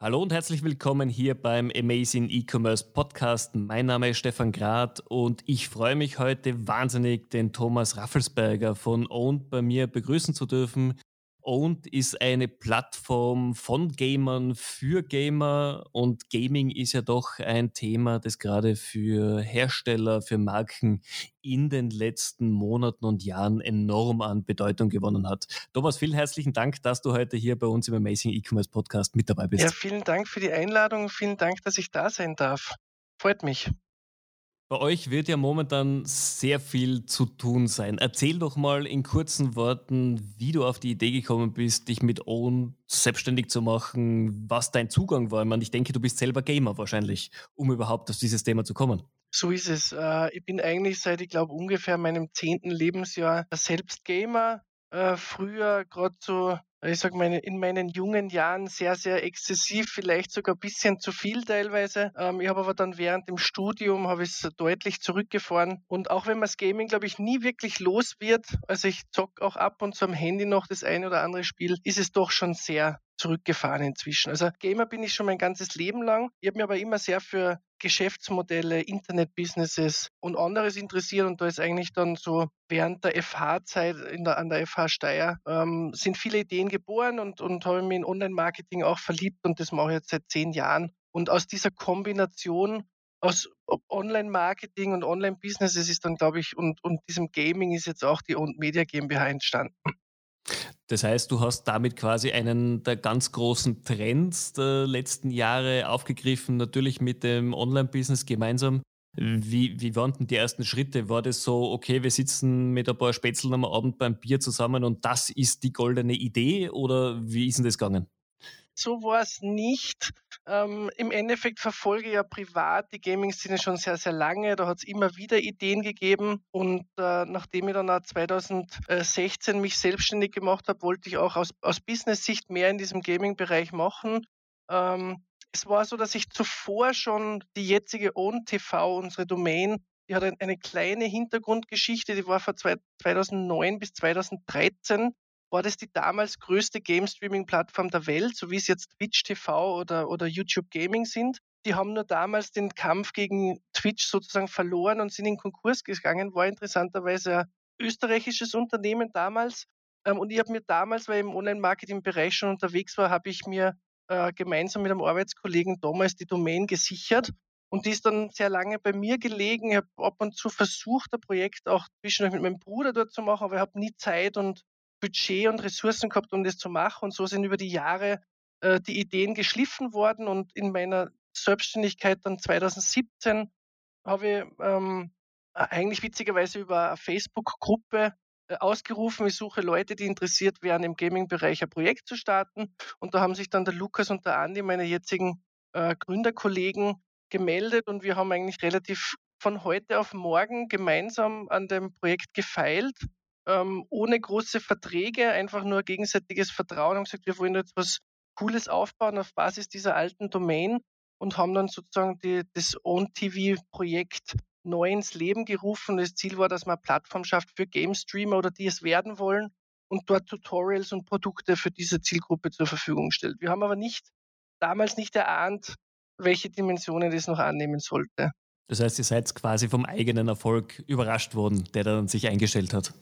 Hallo und herzlich willkommen hier beim Amazing E-Commerce Podcast. Mein Name ist Stefan Grad und ich freue mich heute wahnsinnig, den Thomas Raffelsberger von Owned bei mir begrüßen zu dürfen. Owned ist eine Plattform von Gamern für Gamer und Gaming ist ja doch ein Thema, das gerade für Hersteller, für Marken in den letzten Monaten und Jahren enorm an Bedeutung gewonnen hat. Thomas, vielen herzlichen Dank, dass du heute hier bei uns im Amazing E-Commerce Podcast mit dabei bist. Ja, vielen Dank für die Einladung. Vielen Dank, dass ich da sein darf. Freut mich. Bei euch wird ja momentan sehr viel zu tun sein. Erzähl doch mal in kurzen Worten, wie du auf die Idee gekommen bist, dich mit Own selbstständig zu machen, was dein Zugang war. Ich, meine, ich denke, du bist selber Gamer wahrscheinlich, um überhaupt auf dieses Thema zu kommen. So ist es. Äh, ich bin eigentlich seit, ich glaube, ungefähr meinem zehnten Lebensjahr selbst Gamer. Äh, früher gerade so ich sage mal, in meinen jungen Jahren sehr, sehr exzessiv, vielleicht sogar ein bisschen zu viel teilweise. Ähm, ich habe aber dann während dem Studium habe ich es deutlich zurückgefahren. Und auch wenn man das Gaming, glaube ich, nie wirklich los wird, also ich zocke auch ab und zu am Handy noch das eine oder andere Spiel, ist es doch schon sehr zurückgefahren inzwischen. Also Gamer bin ich schon mein ganzes Leben lang. Ich habe mich aber immer sehr für Geschäftsmodelle, Internet-Businesses und anderes interessiert und da ist eigentlich dann so während der FH-Zeit an der FH Steyr ähm, sind viele Ideen geboren und, und habe mich in Online-Marketing auch verliebt und das mache ich jetzt seit zehn Jahren. Und aus dieser Kombination aus Online-Marketing und Online-Businesses ist dann, glaube ich, und, und diesem Gaming ist jetzt auch die Media GmbH entstanden. Das heißt, du hast damit quasi einen der ganz großen Trends der letzten Jahre aufgegriffen, natürlich mit dem Online-Business gemeinsam. Wie, wie waren denn die ersten Schritte? War das so, okay, wir sitzen mit ein paar Spätzeln am Abend beim Bier zusammen und das ist die goldene Idee oder wie ist denn das gegangen? So war es nicht. Ähm, Im Endeffekt verfolge ich ja privat die Gaming-Szene schon sehr, sehr lange. Da hat es immer wieder Ideen gegeben. Und äh, nachdem ich dann auch 2016 mich selbstständig gemacht habe, wollte ich auch aus, aus Business-Sicht mehr in diesem Gaming-Bereich machen. Ähm, es war so, dass ich zuvor schon die jetzige OwnTV, unsere Domain, die hat eine kleine Hintergrundgeschichte, die war von 2009 bis 2013 war das die damals größte Game-Streaming-Plattform der Welt, so wie es jetzt Twitch TV oder, oder YouTube Gaming sind. Die haben nur damals den Kampf gegen Twitch sozusagen verloren und sind in Konkurs gegangen. War interessanterweise ein österreichisches Unternehmen damals. Ähm, und ich habe mir damals, weil ich im Online-Marketing-Bereich schon unterwegs war, habe ich mir äh, gemeinsam mit einem Arbeitskollegen damals die Domain gesichert. Und die ist dann sehr lange bei mir gelegen. Ich habe ab und zu versucht, ein Projekt auch zwischendurch mit meinem Bruder dort zu machen, aber ich habe nie Zeit und Budget und Ressourcen gehabt, um das zu machen. Und so sind über die Jahre äh, die Ideen geschliffen worden. Und in meiner Selbstständigkeit dann 2017 habe ich ähm, eigentlich witzigerweise über eine Facebook-Gruppe äh, ausgerufen, ich suche Leute, die interessiert wären, im Gaming-Bereich ein Projekt zu starten. Und da haben sich dann der Lukas und der Andi, meine jetzigen äh, Gründerkollegen, gemeldet und wir haben eigentlich relativ von heute auf morgen gemeinsam an dem Projekt gefeilt ähm, ohne große Verträge, einfach nur gegenseitiges Vertrauen und gesagt, wir wollen jetzt was Cooles aufbauen auf Basis dieser alten Domain und haben dann sozusagen die, das On-TV-Projekt neu ins Leben gerufen. Das Ziel war, dass man eine Plattform schafft für Game Streamer oder die es werden wollen und dort Tutorials und Produkte für diese Zielgruppe zur Verfügung stellt. Wir haben aber nicht damals nicht erahnt, welche Dimensionen das noch annehmen sollte. Das heißt, ihr seid quasi vom eigenen Erfolg überrascht worden, der dann sich eingestellt hat.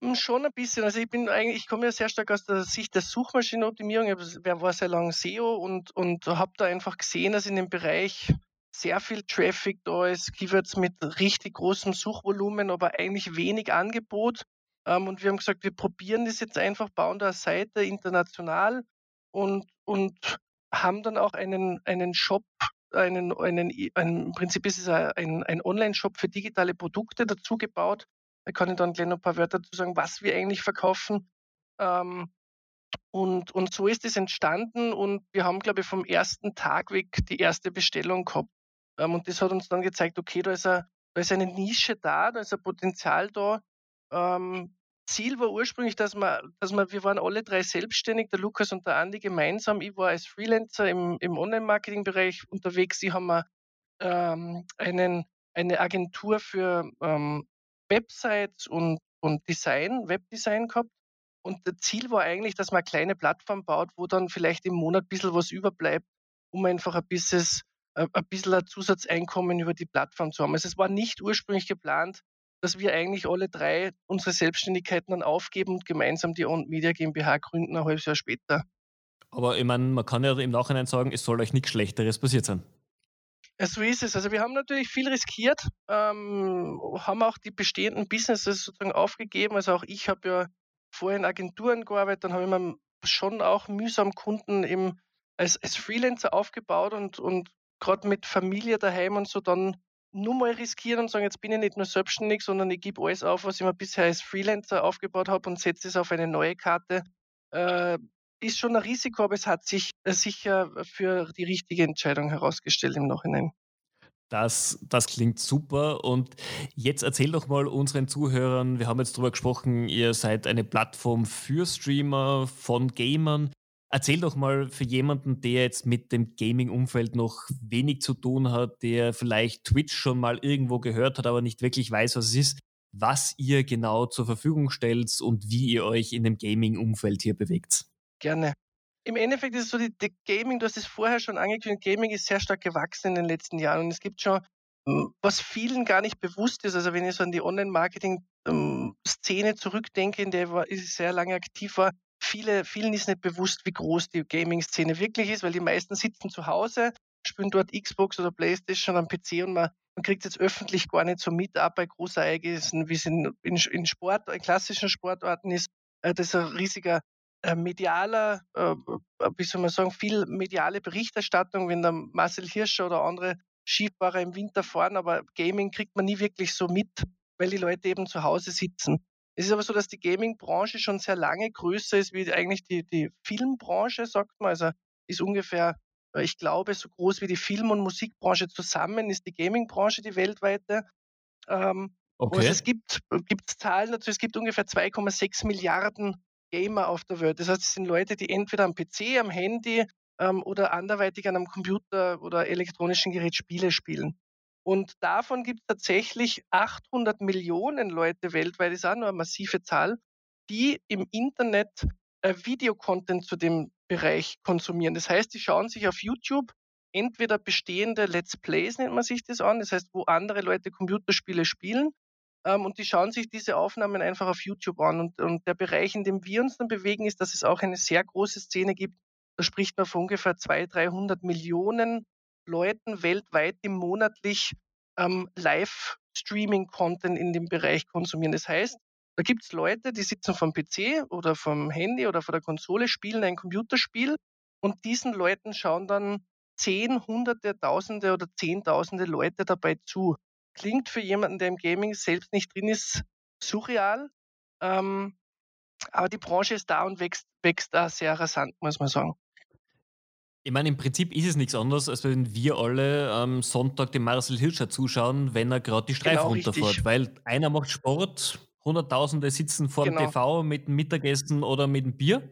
Hm, schon ein bisschen. Also ich bin eigentlich, ich komme ja sehr stark aus der Sicht der Suchmaschinenoptimierung. Ich war sehr lange SEO und, und habe da einfach gesehen, dass in dem Bereich sehr viel Traffic da ist, Keywords mit richtig großem Suchvolumen, aber eigentlich wenig Angebot. Ähm, und wir haben gesagt, wir probieren das jetzt einfach, bauen da eine Seite international und, und haben dann auch einen, einen Shop, einen, einen, einen, im Prinzip ist es ein, ein Online-Shop für digitale Produkte dazu gebaut, da kann ich dann gleich noch ein paar Wörter dazu sagen, was wir eigentlich verkaufen. Ähm, und, und so ist es entstanden und wir haben, glaube ich, vom ersten Tag weg die erste Bestellung gehabt. Ähm, und das hat uns dann gezeigt, okay, da ist, a, da ist eine Nische da, da ist ein Potenzial da. Ähm, Ziel war ursprünglich, dass wir, dass wir, wir waren alle drei selbstständig, der Lukas und der Andi gemeinsam. Ich war als Freelancer im, im Online-Marketing-Bereich unterwegs. Sie haben ähm, einen, eine Agentur für ähm, Websites und, und Design, Webdesign gehabt. Und das Ziel war eigentlich, dass man eine kleine Plattform baut, wo dann vielleicht im Monat ein bisschen was überbleibt, um einfach ein bisschen, äh, ein bisschen ein Zusatzeinkommen über die Plattform zu haben. Also es war nicht ursprünglich geplant, dass wir eigentlich alle drei unsere Selbstständigkeiten dann aufgeben und gemeinsam die On Media GmbH gründen, ein halbes Jahr später. Aber ich meine, man kann ja im Nachhinein sagen, es soll euch nichts Schlechteres passiert sein. Ja, so ist es. Also wir haben natürlich viel riskiert, ähm, haben auch die bestehenden Businesses sozusagen aufgegeben. Also auch ich habe ja vorher in Agenturen gearbeitet, dann habe ich mir schon auch mühsam Kunden im, als, als Freelancer aufgebaut und, und gerade mit Familie daheim und so dann nur mal riskieren und sagen, jetzt bin ich nicht nur selbstständig, sondern ich gebe alles auf, was ich mir bisher als Freelancer aufgebaut habe und setze es auf eine neue Karte. Äh, ist schon ein Risiko, aber es hat sich äh, sicher für die richtige Entscheidung herausgestellt im Nachhinein. Das, das klingt super. Und jetzt erzähl doch mal unseren Zuhörern, wir haben jetzt darüber gesprochen, ihr seid eine Plattform für Streamer, von Gamern. Erzähl doch mal für jemanden, der jetzt mit dem Gaming-Umfeld noch wenig zu tun hat, der vielleicht Twitch schon mal irgendwo gehört hat, aber nicht wirklich weiß, was es ist, was ihr genau zur Verfügung stellt und wie ihr euch in dem Gaming-Umfeld hier bewegt. Gerne. Im Endeffekt ist es so, die, die Gaming, du hast es vorher schon angekündigt, Gaming ist sehr stark gewachsen in den letzten Jahren und es gibt schon, hm, was vielen gar nicht bewusst ist, also wenn ich so an die Online-Marketing-Szene zurückdenke, in der ich sehr lange aktiv war, viele, vielen ist nicht bewusst, wie groß die Gaming-Szene wirklich ist, weil die meisten sitzen zu Hause, spielen dort Xbox oder Playstation am PC und man, man kriegt jetzt öffentlich gar nicht so mit ab bei Großereignissen, wie es in, in, in Sport, in klassischen Sportarten ist. Äh, das ist ein riesiger medialer, äh, äh, wie soll man sagen, viel mediale Berichterstattung, wenn der Marcel Hirscher oder andere Skifahrer im Winter fahren, aber Gaming kriegt man nie wirklich so mit, weil die Leute eben zu Hause sitzen. Es ist aber so, dass die Gaming-Branche schon sehr lange größer ist wie eigentlich die, die Filmbranche, sagt man. Also ist ungefähr, ich glaube, so groß wie die Film- und Musikbranche zusammen ist die Gaming-Branche die weltweite. Ähm, okay. Also es gibt, gibt Zahlen dazu, es gibt ungefähr 2,6 Milliarden Gamer auf der Welt. Das heißt, es sind Leute, die entweder am PC, am Handy ähm, oder anderweitig an einem Computer oder elektronischen Gerät Spiele spielen. Und davon gibt es tatsächlich 800 Millionen Leute weltweit, das ist auch nur eine massive Zahl, die im Internet äh, Videocontent zu dem Bereich konsumieren. Das heißt, die schauen sich auf YouTube entweder bestehende Let's Plays, nennt man sich das an, das heißt, wo andere Leute Computerspiele spielen, ähm, und die schauen sich diese Aufnahmen einfach auf YouTube an. Und, und der Bereich, in dem wir uns dann bewegen, ist, dass es auch eine sehr große Szene gibt. Da spricht man von ungefähr 200, 300 Millionen Leuten weltweit, die monatlich ähm, Live-Streaming-Content in dem Bereich konsumieren. Das heißt, da gibt es Leute, die sitzen vom PC oder vom Handy oder vor der Konsole, spielen ein Computerspiel und diesen Leuten schauen dann zehn, hunderte, tausende oder zehntausende Leute dabei zu klingt für jemanden, der im Gaming selbst nicht drin ist, surreal. Ähm, aber die Branche ist da und wächst, wächst da sehr rasant, muss man sagen. Ich meine, im Prinzip ist es nichts anderes, als wenn wir alle am Sonntag dem Marcel Hirscher zuschauen, wenn er gerade die Streife genau, runterfährt. Richtig. Weil einer macht Sport, Hunderttausende sitzen vor genau. dem TV mit dem Mittagessen oder mit dem Bier.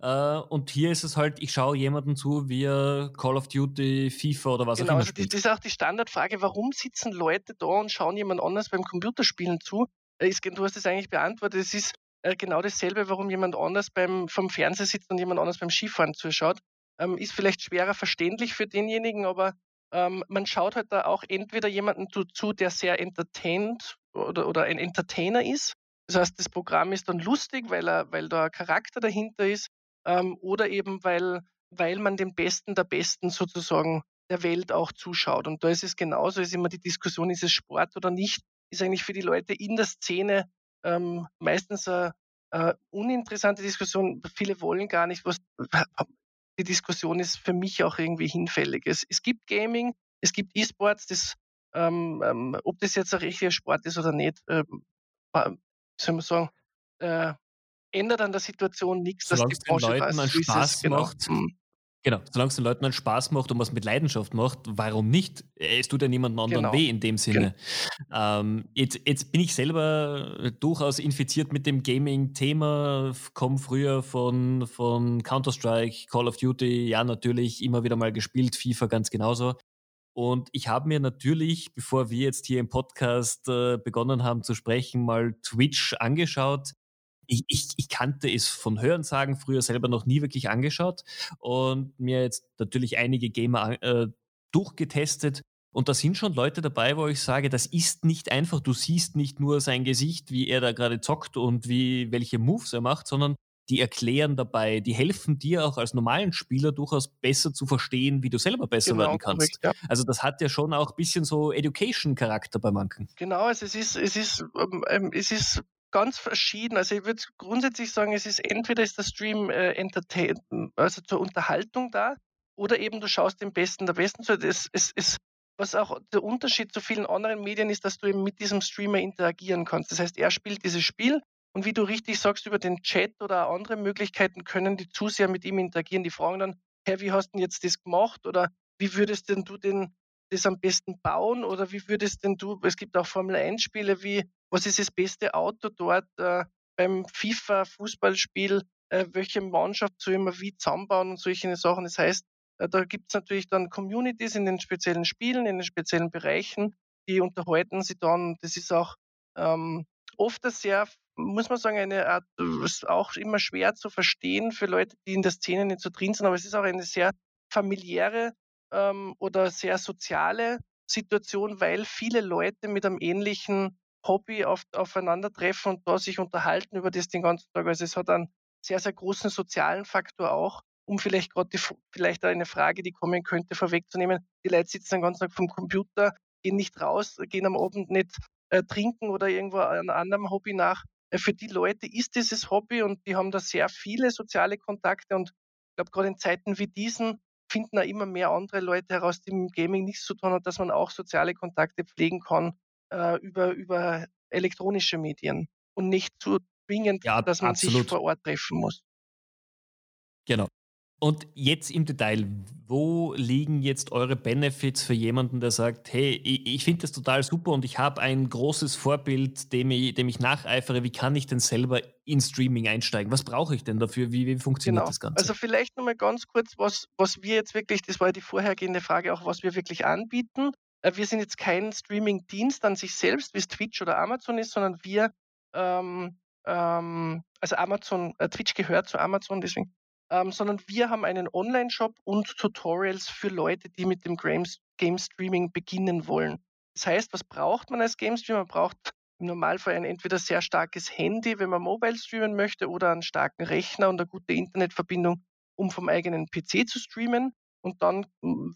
Äh, und hier ist es halt, ich schaue jemanden zu, wie er Call of Duty, FIFA oder was genau, auch immer also spielt. Das ist auch die Standardfrage, warum sitzen Leute da und schauen jemand anders beim Computerspielen zu? Äh, du hast es eigentlich beantwortet. Es ist äh, genau dasselbe, warum jemand anders beim, vom Fernseher sitzt und jemand anders beim Skifahren zuschaut. Ähm, ist vielleicht schwerer verständlich für denjenigen, aber ähm, man schaut halt da auch entweder jemanden zu, der sehr entertained oder, oder ein Entertainer ist. Das heißt, das Programm ist dann lustig, weil, er, weil da ein Charakter dahinter ist ähm, oder eben weil, weil man den Besten der Besten sozusagen der Welt auch zuschaut. Und da ist es genauso, ist immer die Diskussion, ist es Sport oder nicht, ist eigentlich für die Leute in der Szene ähm, meistens eine, eine uninteressante Diskussion. Viele wollen gar nicht, was die Diskussion ist für mich auch irgendwie hinfällig. Es, es gibt Gaming, es gibt E-Sports, das, ähm, ähm, ob das jetzt ein richtiger Sport ist oder nicht, äh, soll man sagen, äh, ändert an der Situation nichts, dass die Branche den Leuten einen Spaß genau. macht. Mhm. Genau, solange es den Leuten einen Spaß macht und was mit Leidenschaft macht, warum nicht? Es tut ja niemandem anderen genau. weh in dem Sinne. Genau. Ähm, jetzt, jetzt, bin ich selber durchaus infiziert mit dem Gaming-Thema, komme früher von, von Counter-Strike, Call of Duty, ja natürlich immer wieder mal gespielt, FIFA ganz genauso. Und ich habe mir natürlich, bevor wir jetzt hier im Podcast äh, begonnen haben zu sprechen, mal Twitch angeschaut ich, ich, ich kannte es von Hörensagen, früher selber noch nie wirklich angeschaut und mir jetzt natürlich einige Gamer äh, durchgetestet. Und da sind schon Leute dabei, wo ich sage, das ist nicht einfach. Du siehst nicht nur sein Gesicht, wie er da gerade zockt und wie, welche Moves er macht, sondern die erklären dabei, die helfen dir auch als normalen Spieler durchaus besser zu verstehen, wie du selber besser genau, werden kannst. Korrekt, ja. Also das hat ja schon auch ein bisschen so Education-Charakter bei manchen. Genau, also es ist, es ist, ähm, ähm, es ist ganz verschieden. Also ich würde grundsätzlich sagen, es ist entweder ist der Stream äh, Entertain, also zur Unterhaltung da, oder eben du schaust den Besten der Besten zu. Es, es, es, was auch der Unterschied zu vielen anderen Medien ist, dass du eben mit diesem Streamer interagieren kannst. Das heißt, er spielt dieses Spiel, und wie du richtig sagst, über den Chat oder andere Möglichkeiten können die Zuseher mit ihm interagieren. Die fragen dann, hey, wie hast du denn jetzt das gemacht? Oder wie würdest denn du denn das am besten bauen? Oder wie würdest denn du, es gibt auch Formel 1-Spiele wie, was ist das beste Auto dort äh, beim FIFA-Fußballspiel? Äh, welche Mannschaft soll immer wie zusammenbauen und solche Sachen. Das heißt, äh, da gibt es natürlich dann Communities in den speziellen Spielen, in den speziellen Bereichen, die unterhalten sich dann. Das ist auch ähm, oft eine sehr muss man sagen, eine Art, ist auch immer schwer zu verstehen für Leute, die in der Szene nicht so drin sind, aber es ist auch eine sehr familiäre ähm, oder sehr soziale Situation, weil viele Leute mit einem ähnlichen Hobby auf, aufeinandertreffen und da sich unterhalten über das den ganzen Tag. Also es hat einen sehr, sehr großen sozialen Faktor auch, um vielleicht gerade vielleicht eine Frage, die kommen könnte, vorwegzunehmen. Die Leute sitzen den ganzen Tag vom Computer, gehen nicht raus, gehen am Abend nicht äh, trinken oder irgendwo einem anderen Hobby nach, für die Leute ist dieses Hobby und die haben da sehr viele soziale Kontakte und ich glaube, gerade in Zeiten wie diesen finden auch immer mehr andere Leute heraus, die mit Gaming nichts zu tun haben, dass man auch soziale Kontakte pflegen kann äh, über, über elektronische Medien und nicht zu zwingend, ja, dass man absolut. sich vor Ort treffen muss. Genau. Und jetzt im Detail, wo liegen jetzt eure Benefits für jemanden, der sagt, hey, ich, ich finde das total super und ich habe ein großes Vorbild, dem ich, dem ich nacheifere. Wie kann ich denn selber in Streaming einsteigen? Was brauche ich denn dafür? Wie, wie funktioniert genau. das Ganze? Also vielleicht nochmal ganz kurz, was, was wir jetzt wirklich, das war die vorhergehende Frage, auch was wir wirklich anbieten. Äh, wir sind jetzt kein Streaming-Dienst an sich selbst, wie es Twitch oder Amazon ist, sondern wir, ähm, ähm, also Amazon, äh, Twitch gehört zu Amazon, deswegen ähm, sondern wir haben einen Online-Shop und Tutorials für Leute, die mit dem Game Streaming beginnen wollen. Das heißt, was braucht man als Game Streamer? Man braucht im Normalfall ein entweder sehr starkes Handy, wenn man mobile streamen möchte, oder einen starken Rechner und eine gute Internetverbindung, um vom eigenen PC zu streamen. Und dann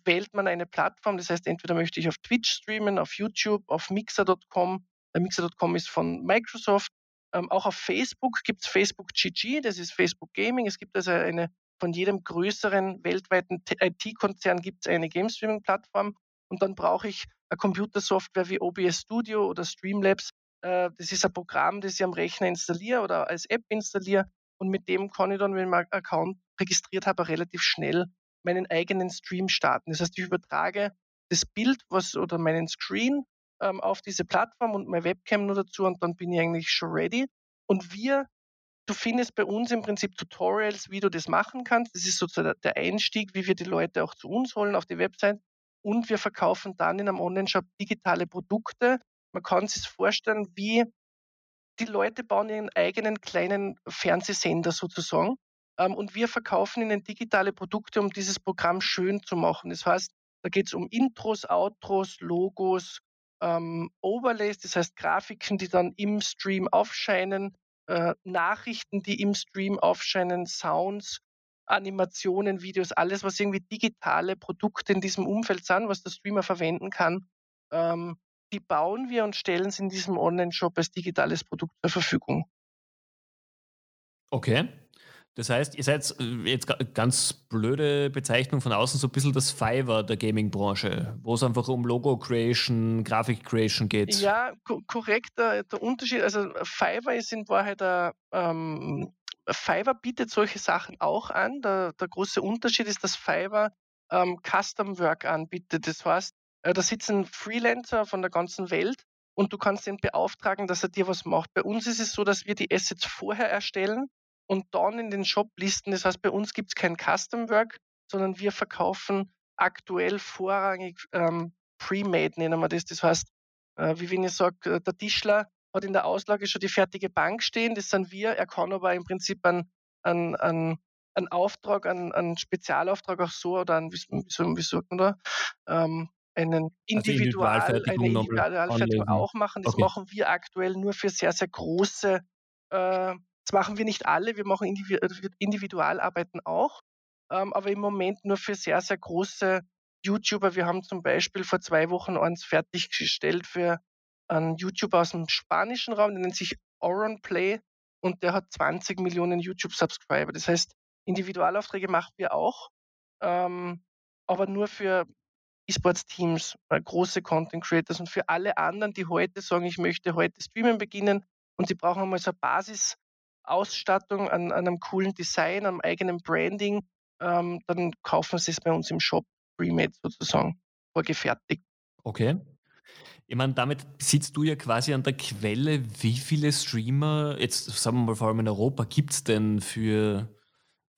wählt man eine Plattform. Das heißt, entweder möchte ich auf Twitch streamen, auf YouTube, auf Mixer.com. Äh, Mixer.com ist von Microsoft ähm, auch auf Facebook gibt es Facebook GG, das ist Facebook Gaming. Es gibt also eine, von jedem größeren weltweiten IT-Konzern gibt es eine Game Streaming-Plattform. Und dann brauche ich eine Computersoftware wie OBS Studio oder Streamlabs. Äh, das ist ein Programm, das ich am Rechner installiere oder als App installiere. Und mit dem kann ich dann, wenn ich meinen Account registriert habe, relativ schnell meinen eigenen Stream starten. Das heißt, ich übertrage das Bild was, oder meinen Screen ähm, auf diese Plattform und meine Webcam nur dazu und dann bin ich eigentlich schon ready. Und wir, du findest bei uns im Prinzip Tutorials, wie du das machen kannst. Das ist sozusagen der Einstieg, wie wir die Leute auch zu uns holen auf die Website. Und wir verkaufen dann in einem Online-Shop digitale Produkte. Man kann sich vorstellen, wie die Leute bauen ihren eigenen kleinen Fernsehsender sozusagen. Ähm, und wir verkaufen ihnen digitale Produkte, um dieses Programm schön zu machen. Das heißt, da geht es um Intros, Outros, Logos, ähm, Overlays, das heißt Grafiken, die dann im Stream aufscheinen, äh, Nachrichten, die im Stream aufscheinen, Sounds, Animationen, Videos, alles, was irgendwie digitale Produkte in diesem Umfeld sind, was der Streamer verwenden kann, ähm, die bauen wir und stellen sie in diesem Online-Shop als digitales Produkt zur Verfügung. Okay. Das heißt, ihr seid äh, jetzt ganz blöde Bezeichnung von außen, so ein bisschen das Fiverr der Gaming-Branche, wo es einfach um Logo-Creation, Grafik-Creation geht. Ja, korrekt. Der, der, Unterschied, also Fiverr ist in Wahrheit der, ähm, Fiverr bietet solche Sachen auch an. Der, der große Unterschied ist, dass Fiverr ähm, Custom Work anbietet. Das heißt, äh, da sitzen Freelancer von der ganzen Welt und du kannst ihn beauftragen, dass er dir was macht. Bei uns ist es so, dass wir die Assets vorher erstellen und dann in den Shop listen. Das heißt, bei uns gibt es kein Custom Work, sondern wir verkaufen aktuell vorrangig ähm, Pre-Made, nennen wir das. Das heißt, äh, wie wenn ich sage, äh, der Tischler hat in der Auslage schon die fertige Bank stehen, das sind wir. Er kann aber im Prinzip einen, einen, einen, einen Auftrag, einen, einen Spezialauftrag auch so oder einen, wie, wie, wie sagt man da, ähm, einen Individual, also eine Individualfertigung auch machen. Das okay. machen wir aktuell nur für sehr, sehr große, äh, das machen wir nicht alle, wir machen Individualarbeiten auch, ähm, aber im Moment nur für sehr, sehr große YouTuber. Wir haben zum Beispiel vor zwei Wochen eins fertiggestellt für einen YouTuber aus dem spanischen Raum, der nennt sich Oron Play und der hat 20 Millionen YouTube-Subscriber. Das heißt, Individualaufträge machen wir auch, ähm, aber nur für E-Sports-Teams, äh, große Content Creators und für alle anderen, die heute sagen, ich möchte heute streamen beginnen und sie brauchen einmal so eine Basisausstattung an, an einem coolen Design, am eigenen Branding, ähm, dann kaufen sie es bei uns im Shop pre-made sozusagen, vorgefertigt. Okay. Ich meine, damit sitzt du ja quasi an der Quelle, wie viele Streamer, jetzt sagen wir mal vor allem in Europa, gibt es denn für,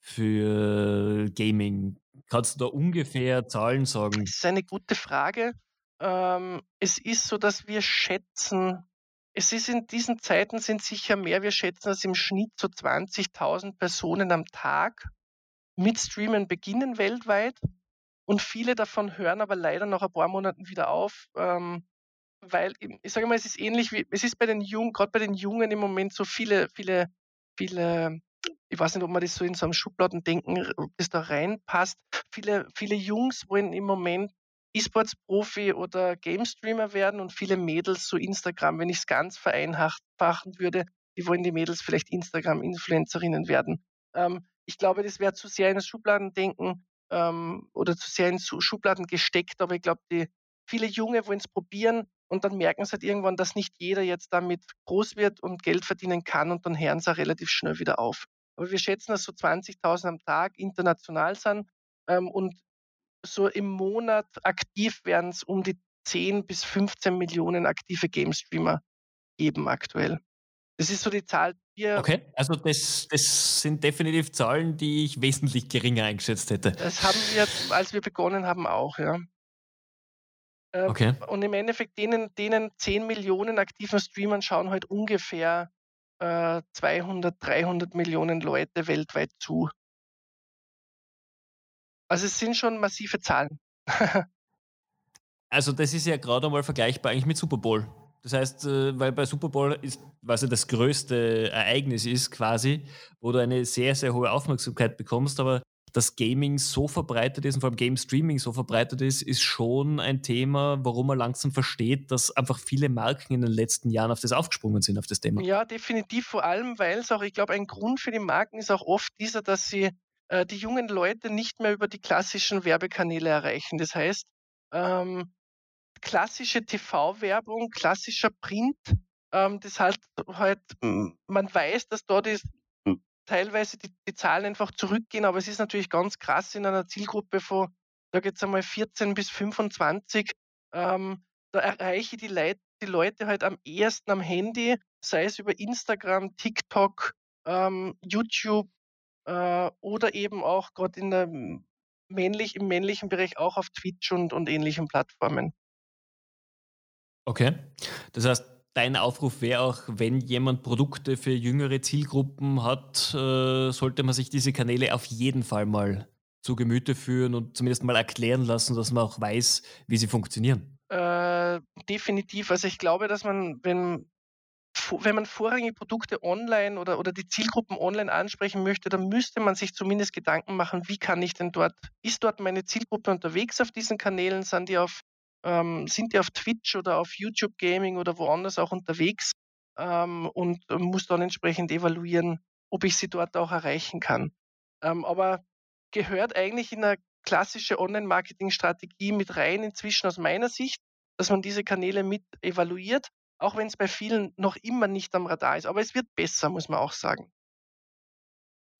für Gaming? Kannst du da ungefähr Zahlen sagen? Das ist eine gute Frage. Ähm, es ist so, dass wir schätzen, es ist in diesen Zeiten sind sicher mehr, wir schätzen, dass im Schnitt so 20.000 Personen am Tag mit Streamen beginnen weltweit. Und viele davon hören aber leider nach ein paar Monaten wieder auf, ähm, weil ich sage mal, es ist ähnlich wie, es ist bei den Jungen, gerade bei den Jungen im Moment so viele, viele, viele, ich weiß nicht, ob man das so in so einem Schubladendenken, das da reinpasst. Viele, viele Jungs wollen im Moment E-Sports-Profi oder Game-Streamer werden und viele Mädels so Instagram, wenn ich es ganz vereinfachen würde, die wollen die Mädels vielleicht Instagram-Influencerinnen werden. Ähm, ich glaube, das wäre zu sehr in das Schubladendenken ähm, oder zu sehr in Schubladen gesteckt, aber ich glaube, die viele Junge wollen es probieren und dann merken sie halt irgendwann, dass nicht jeder jetzt damit groß wird und Geld verdienen kann und dann hören sie auch relativ schnell wieder auf. Aber wir schätzen, dass so 20.000 am Tag international sind ähm, und so im Monat aktiv werden es um die 10 bis 15 Millionen aktive Game Streamer geben aktuell. Das ist so die Zahl. Die okay, also das, das sind definitiv Zahlen, die ich wesentlich geringer eingeschätzt hätte. Das haben wir, als wir begonnen haben, auch, ja. Ähm, okay. Und im Endeffekt, denen, denen 10 Millionen aktiven Streamern schauen halt ungefähr äh, 200, 300 Millionen Leute weltweit zu. Also es sind schon massive Zahlen. also das ist ja gerade einmal vergleichbar eigentlich mit Super Bowl. Das heißt, äh, weil bei Super Bowl ist, was ja das größte Ereignis ist quasi, wo du eine sehr, sehr hohe Aufmerksamkeit bekommst, aber dass Gaming so verbreitet ist und vor allem Game Streaming so verbreitet ist, ist schon ein Thema, warum man langsam versteht, dass einfach viele Marken in den letzten Jahren auf das aufgesprungen sind, auf das Thema. Ja, definitiv, vor allem, weil es auch, ich glaube, ein Grund für die Marken ist auch oft dieser, dass sie äh, die jungen Leute nicht mehr über die klassischen Werbekanäle erreichen. Das heißt, ähm, klassische TV-Werbung, klassischer Print, ähm, das halt halt, man weiß, dass dort ist, teilweise die, die Zahlen einfach zurückgehen, aber es ist natürlich ganz krass in einer Zielgruppe von, da geht es einmal 14 bis 25, ähm, da erreiche ich die, Leute, die Leute halt am ehesten am Handy, sei es über Instagram, TikTok, ähm, YouTube äh, oder eben auch gerade in der männlich, im männlichen Bereich auch auf Twitch und, und ähnlichen Plattformen. Okay. Das heißt, dein Aufruf wäre auch, wenn jemand Produkte für jüngere Zielgruppen hat, äh, sollte man sich diese Kanäle auf jeden Fall mal zu Gemüte führen und zumindest mal erklären lassen, dass man auch weiß, wie sie funktionieren. Äh, definitiv. Also ich glaube, dass man, wenn, wenn man vorrangige Produkte online oder, oder die Zielgruppen online ansprechen möchte, dann müsste man sich zumindest Gedanken machen, wie kann ich denn dort, ist dort meine Zielgruppe unterwegs auf diesen Kanälen? Sind die auf ähm, sind die auf Twitch oder auf YouTube Gaming oder woanders auch unterwegs ähm, und muss dann entsprechend evaluieren, ob ich sie dort auch erreichen kann. Ähm, aber gehört eigentlich in eine klassische Online-Marketing-Strategie mit rein inzwischen aus meiner Sicht, dass man diese Kanäle mit evaluiert, auch wenn es bei vielen noch immer nicht am Radar ist. Aber es wird besser, muss man auch sagen.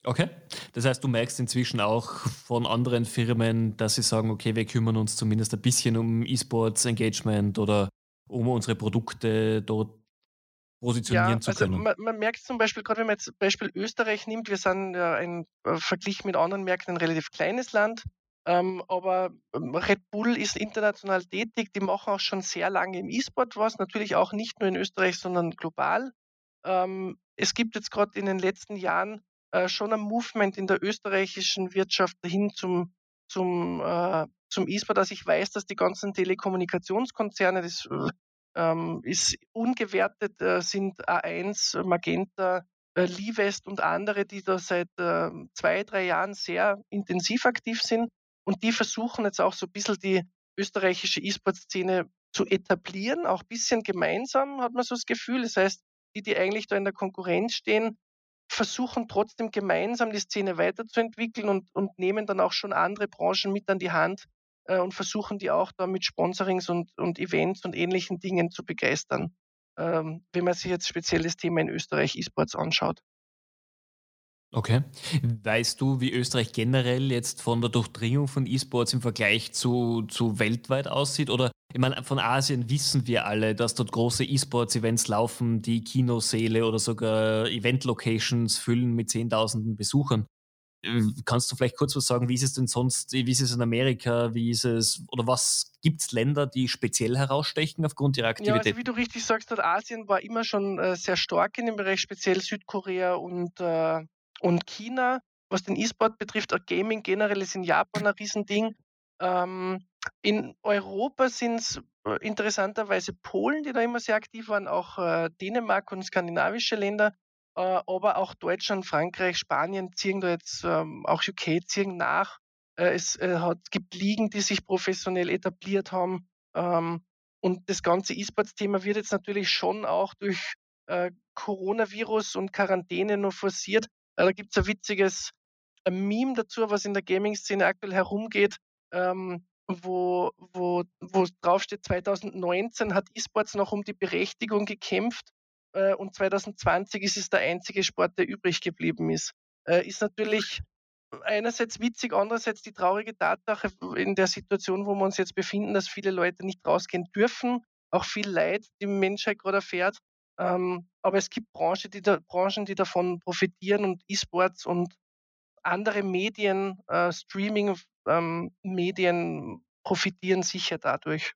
Okay. Das heißt, du merkst inzwischen auch von anderen Firmen, dass sie sagen, okay, wir kümmern uns zumindest ein bisschen um E-Sports Engagement oder um unsere Produkte dort positionieren ja, zu also können. Man, man merkt zum Beispiel, gerade wenn man jetzt Beispiel Österreich nimmt, wir sind ja ein äh, Vergleich mit anderen Märkten ein relativ kleines Land. Ähm, aber ähm, Red Bull ist international tätig, die machen auch schon sehr lange im E-Sport was, natürlich auch nicht nur in Österreich, sondern global. Ähm, es gibt jetzt gerade in den letzten Jahren äh, schon ein Movement in der österreichischen Wirtschaft hin zum, zum, äh, zum E-Sport. Also ich weiß, dass die ganzen Telekommunikationskonzerne, das äh, ähm, ist ungewertet, äh, sind A1, Magenta, äh, Livest und andere, die da seit äh, zwei, drei Jahren sehr intensiv aktiv sind. Und die versuchen jetzt auch so ein bisschen die österreichische E-Sport-Szene zu etablieren, auch ein bisschen gemeinsam, hat man so das Gefühl. Das heißt, die, die eigentlich da in der Konkurrenz stehen, versuchen trotzdem gemeinsam die Szene weiterzuentwickeln und, und nehmen dann auch schon andere Branchen mit an die Hand äh, und versuchen die auch da mit Sponsorings und, und Events und ähnlichen Dingen zu begeistern, ähm, wenn man sich jetzt speziell das Thema in Österreich E-Sports anschaut. Okay. Weißt du, wie Österreich generell jetzt von der Durchdringung von E-Sports im Vergleich zu, zu weltweit aussieht? Oder ich meine, von Asien wissen wir alle, dass dort große E-Sports-Events laufen, die Kinosäle oder sogar Event-Locations füllen mit Zehntausenden Besuchern. Kannst du vielleicht kurz was sagen, wie ist es denn sonst, wie ist es in Amerika, wie ist es, oder was gibt es Länder, die speziell herausstechen aufgrund ihrer Aktivität? Ja, also wie du richtig sagst, Asien war immer schon äh, sehr stark in dem Bereich, speziell Südkorea und äh, und China, was den E-Sport betrifft, auch Gaming generell ist in Japan ein Riesending. Ähm, in Europa sind es äh, interessanterweise Polen, die da immer sehr aktiv waren, auch äh, Dänemark und skandinavische Länder, äh, aber auch Deutschland, Frankreich, Spanien ziehen da jetzt, ähm, auch UK ziehen nach. Äh, es äh, hat, gibt Ligen, die sich professionell etabliert haben. Ähm, und das ganze E-Sports-Thema wird jetzt natürlich schon auch durch Coronavirus und Quarantäne nur forciert. Äh, da gibt es ein witziges ein Meme dazu, was in der Gaming-Szene aktuell herumgeht, ähm, wo, wo, wo draufsteht, 2019 hat E-Sports noch um die Berechtigung gekämpft äh, und 2020 ist es der einzige Sport, der übrig geblieben ist. Äh, ist natürlich einerseits witzig, andererseits die traurige Tatsache in der Situation, wo wir uns jetzt befinden, dass viele Leute nicht rausgehen dürfen, auch viel Leid die Menschheit gerade erfährt. Ähm, aber es gibt Branche, die da, Branchen, die davon profitieren und E-Sports und andere Medien, äh, Streaming-Medien ähm, profitieren sicher dadurch.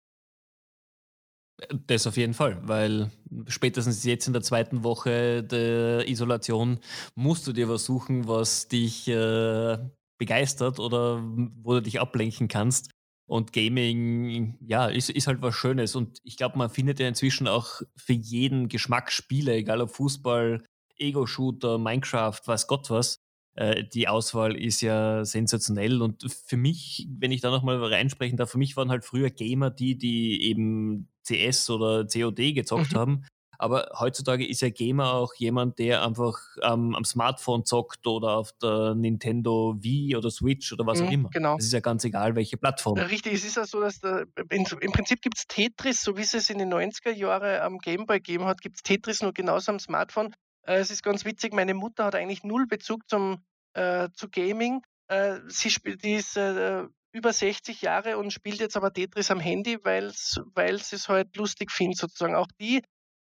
Das auf jeden Fall, weil spätestens jetzt in der zweiten Woche der Isolation musst du dir was suchen, was dich äh, begeistert oder wo du dich ablenken kannst. Und Gaming, ja, ist, ist halt was Schönes. Und ich glaube, man findet ja inzwischen auch für jeden Geschmack Spiele, egal ob Fußball, Ego-Shooter, Minecraft, was Gott was. Äh, die Auswahl ist ja sensationell. Und für mich, wenn ich da nochmal reinsprechen darf, für mich waren halt früher Gamer die, die eben CS oder COD gezockt mhm. haben. Aber heutzutage ist ja Gamer auch jemand, der einfach ähm, am Smartphone zockt oder auf der Nintendo Wii oder Switch oder was mhm, auch immer. Genau. Es ist ja ganz egal, welche Plattform. Richtig, es ist ja so, dass der, in, im Prinzip gibt es Tetris, so wie es es in den 90er Jahren am Gameboy gegeben hat, gibt es Tetris nur genauso am Smartphone. Äh, es ist ganz witzig, meine Mutter hat eigentlich null Bezug zum, äh, zu Gaming. Äh, sie spielt, die ist äh, über 60 Jahre und spielt jetzt aber Tetris am Handy, weil sie es halt lustig findet sozusagen. Auch die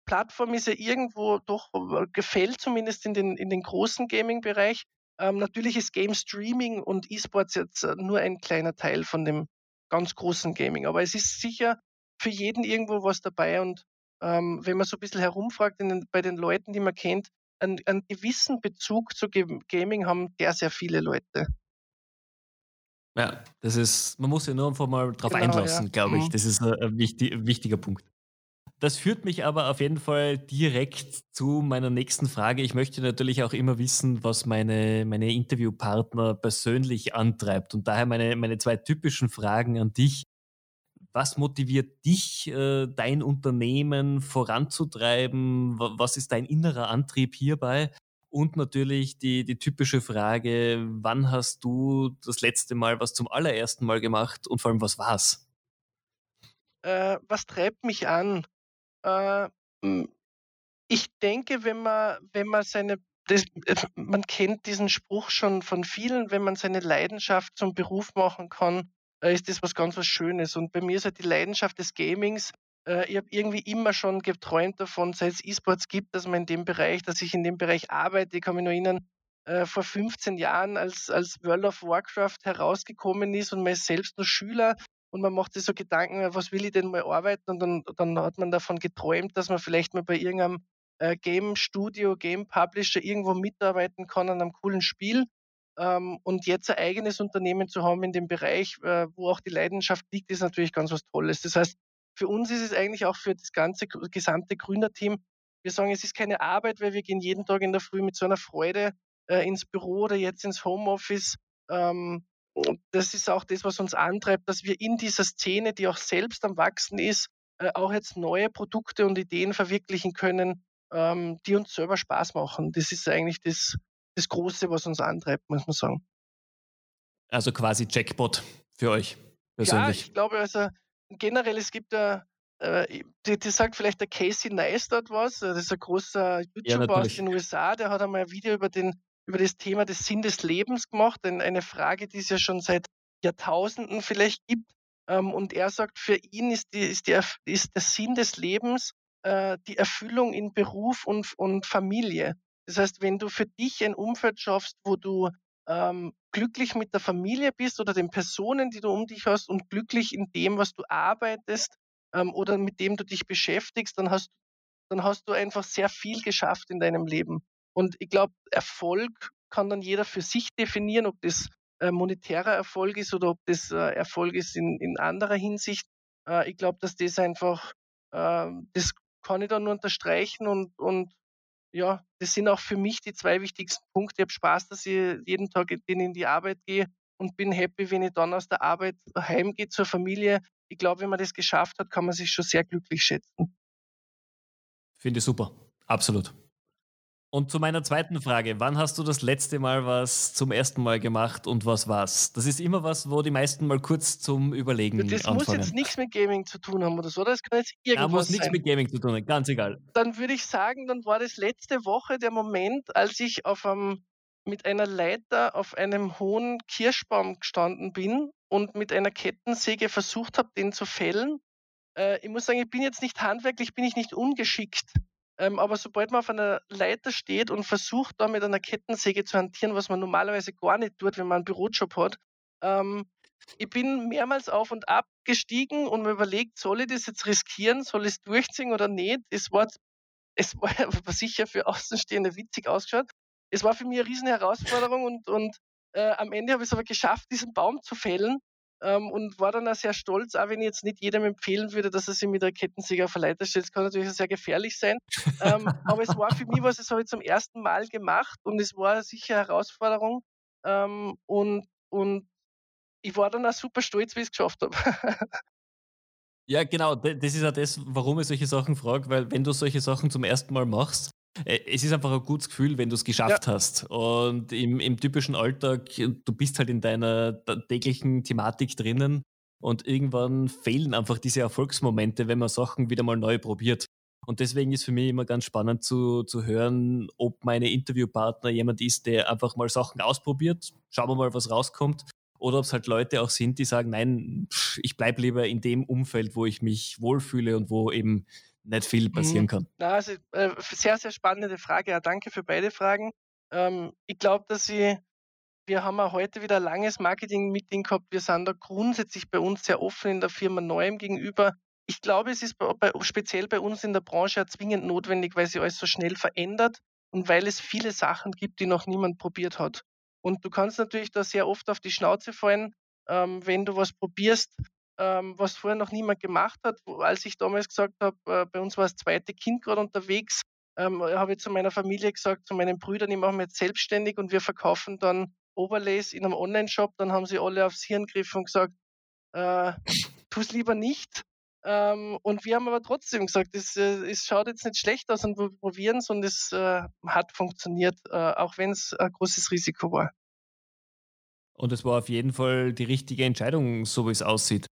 Plattform ist ja irgendwo doch äh, gefällt, zumindest in den, in den großen Gaming-Bereich. Ähm, natürlich ist Game Streaming und E-Sports jetzt äh, nur ein kleiner Teil von dem ganz großen Gaming. Aber es ist sicher für jeden irgendwo was dabei. Und ähm, wenn man so ein bisschen herumfragt den, bei den Leuten, die man kennt, einen, einen gewissen Bezug zu Gaming haben sehr, sehr viele Leute. Ja, das ist, man muss ja nur einfach mal drauf genau, einlassen, ja. glaube ich. Mhm. Das ist ein, ein, wichtig, ein wichtiger Punkt. Das führt mich aber auf jeden Fall direkt zu meiner nächsten Frage. Ich möchte natürlich auch immer wissen, was meine, meine Interviewpartner persönlich antreibt. Und daher meine, meine zwei typischen Fragen an dich. Was motiviert dich, äh, dein Unternehmen voranzutreiben? Was ist dein innerer Antrieb hierbei? Und natürlich die, die typische Frage, wann hast du das letzte Mal was zum allerersten Mal gemacht und vor allem was war's? Äh, was treibt mich an? Äh, hm, ich denke, wenn man wenn man seine das man kennt diesen Spruch schon von vielen, wenn man seine Leidenschaft zum Beruf machen kann, äh, ist das was ganz was Schönes. Und bei mir ist halt die Leidenschaft des Gamings äh, ich habe irgendwie immer schon geträumt davon, seit es E-Sports gibt, dass man in dem Bereich dass ich in dem Bereich arbeite. Ich kann mich noch erinnern, äh, vor 15 Jahren, als, als World of Warcraft herausgekommen ist und man ist selbst nur Schüler und man macht sich so Gedanken, was will ich denn mal arbeiten und dann, dann hat man davon geträumt, dass man vielleicht mal bei irgendeinem äh, Game Studio, Game Publisher irgendwo mitarbeiten kann an einem coolen Spiel. Ähm, und jetzt ein eigenes Unternehmen zu haben in dem Bereich, äh, wo auch die Leidenschaft liegt, ist natürlich ganz was Tolles. Das heißt, für uns ist es eigentlich auch für das ganze gesamte Gründerteam, wir sagen, es ist keine Arbeit, weil wir gehen jeden Tag in der Früh mit so einer Freude äh, ins Büro oder jetzt ins Homeoffice. Ähm, das ist auch das, was uns antreibt, dass wir in dieser Szene, die auch selbst am Wachsen ist, äh, auch jetzt neue Produkte und Ideen verwirklichen können, ähm, die uns selber Spaß machen. Das ist eigentlich das, das Große, was uns antreibt, muss man sagen. Also quasi Jackpot für euch persönlich. Ja, ich glaube, also generell, es gibt ja, äh, die, die, sagt vielleicht der Casey Neistat was, das ist ein großer YouTuber ja, aus den USA, der hat einmal ein Video über, den, über das Thema des Sinn des Lebens gemacht, eine Frage, die es ja schon seit Jahrtausenden vielleicht gibt. Ähm, und er sagt, für ihn ist, die, ist, die, ist der Sinn des Lebens äh, die Erfüllung in Beruf und, und Familie. Das heißt, wenn du für dich ein Umfeld schaffst, wo du ähm, glücklich mit der Familie bist oder den Personen, die du um dich hast und glücklich in dem, was du arbeitest ähm, oder mit dem du dich beschäftigst, dann hast, dann hast du einfach sehr viel geschafft in deinem Leben. Und ich glaube, Erfolg kann dann jeder für sich definieren, ob das äh, monetärer Erfolg ist oder ob das äh, Erfolg ist in, in anderer Hinsicht. Äh, ich glaube, dass das einfach, ähm, das kann ich dann nur unterstreichen und, und ja, das sind auch für mich die zwei wichtigsten Punkte. Ich habe Spaß, dass ich jeden Tag in die Arbeit gehe und bin happy, wenn ich dann aus der Arbeit heimgehe zur Familie. Ich glaube, wenn man das geschafft hat, kann man sich schon sehr glücklich schätzen. Finde ich super. Absolut. Und zu meiner zweiten Frage, wann hast du das letzte Mal was zum ersten Mal gemacht und was war's? Das ist immer was, wo die meisten mal kurz zum Überlegen Das anfangen. muss jetzt nichts mit Gaming zu tun haben oder so, das kann jetzt irgendwas ja, muss nichts mit Gaming zu tun haben, ganz egal. Dann würde ich sagen, dann war das letzte Woche der Moment, als ich auf einem, mit einer Leiter auf einem hohen Kirschbaum gestanden bin und mit einer Kettensäge versucht habe, den zu fällen. Äh, ich muss sagen, ich bin jetzt nicht handwerklich, bin ich nicht ungeschickt. Ähm, aber sobald man auf einer Leiter steht und versucht, da mit einer Kettensäge zu hantieren, was man normalerweise gar nicht tut, wenn man einen Bürojob hat, ähm, ich bin mehrmals auf und ab gestiegen und mir überlegt, soll ich das jetzt riskieren, soll ich es durchziehen oder nicht? Es war, es war sicher für Außenstehende witzig ausgeschaut. Es war für mich eine riesen Herausforderung und, und äh, am Ende habe ich es aber geschafft, diesen Baum zu fällen ähm, und war dann auch sehr stolz, auch wenn ich jetzt nicht jedem empfehlen würde, dass er sich mit der Kettensäge Leiter stellt. Das kann natürlich sehr gefährlich sein. ähm, aber es war für mich was, das habe ich zum ersten Mal gemacht und es war sicher eine Herausforderung. Ähm, und, und ich war dann auch super stolz, wie ich es geschafft habe. Ja, genau. Das ist ja das, warum ich solche Sachen frage, weil wenn du solche Sachen zum ersten Mal machst, es ist einfach ein gutes Gefühl, wenn du es geschafft ja. hast. Und im, im typischen Alltag, du bist halt in deiner täglichen Thematik drinnen und irgendwann fehlen einfach diese Erfolgsmomente, wenn man Sachen wieder mal neu probiert. Und deswegen ist für mich immer ganz spannend zu, zu hören, ob meine Interviewpartner jemand ist, der einfach mal Sachen ausprobiert, schauen wir mal, was rauskommt. Oder ob es halt Leute auch sind, die sagen, nein, ich bleibe lieber in dem Umfeld, wo ich mich wohlfühle und wo eben nicht viel passieren mhm. kann. Na, also, äh, sehr, sehr spannende Frage. Ja, danke für beide Fragen. Ähm, ich glaube, dass Sie, wir haben auch heute wieder ein langes Marketing-Meeting gehabt. Wir sind da grundsätzlich bei uns sehr offen in der Firma Neuem gegenüber. Ich glaube, es ist bei, bei, speziell bei uns in der Branche zwingend notwendig, weil sich alles so schnell verändert und weil es viele Sachen gibt, die noch niemand probiert hat. Und du kannst natürlich da sehr oft auf die Schnauze fallen, ähm, wenn du was probierst, was vorher noch niemand gemacht hat. Als ich damals gesagt habe, äh, bei uns war das zweite Kind gerade unterwegs, ähm, habe ich zu meiner Familie gesagt, zu meinen Brüdern, ich mache mich jetzt selbstständig und wir verkaufen dann Overlays in einem Online-Shop. Dann haben sie alle aufs Hirn gegriffen und gesagt, äh, tu es lieber nicht. Ähm, und wir haben aber trotzdem gesagt, es, äh, es schaut jetzt nicht schlecht aus und wir probieren es und es äh, hat funktioniert, äh, auch wenn es ein großes Risiko war. Und es war auf jeden Fall die richtige Entscheidung, so wie es aussieht.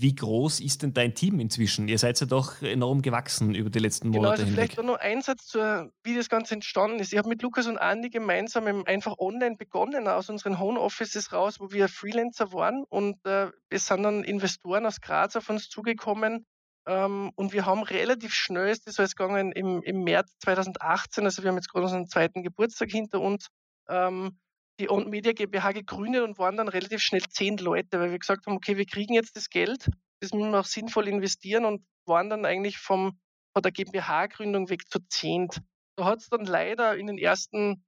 Wie groß ist denn dein Team inzwischen? Ihr seid ja doch enorm gewachsen über die letzten genau, Monate genau, also hinweg. Vielleicht nur ein Satz, zur, wie das Ganze entstanden ist. Ich habe mit Lukas und Andi gemeinsam einfach online begonnen, aus unseren Homeoffices raus, wo wir Freelancer waren. Und äh, es sind dann Investoren aus Graz auf uns zugekommen. Ähm, und wir haben relativ schnell, ist das alles gegangen, im, im März 2018, also wir haben jetzt gerade unseren zweiten Geburtstag hinter uns, ähm, die On Media GmbH gegründet und waren dann relativ schnell zehn Leute, weil wir gesagt haben, okay, wir kriegen jetzt das Geld, das müssen wir auch sinnvoll investieren und waren dann eigentlich vom, von der GmbH-Gründung weg zu zehnt. Da hat es dann leider in den ersten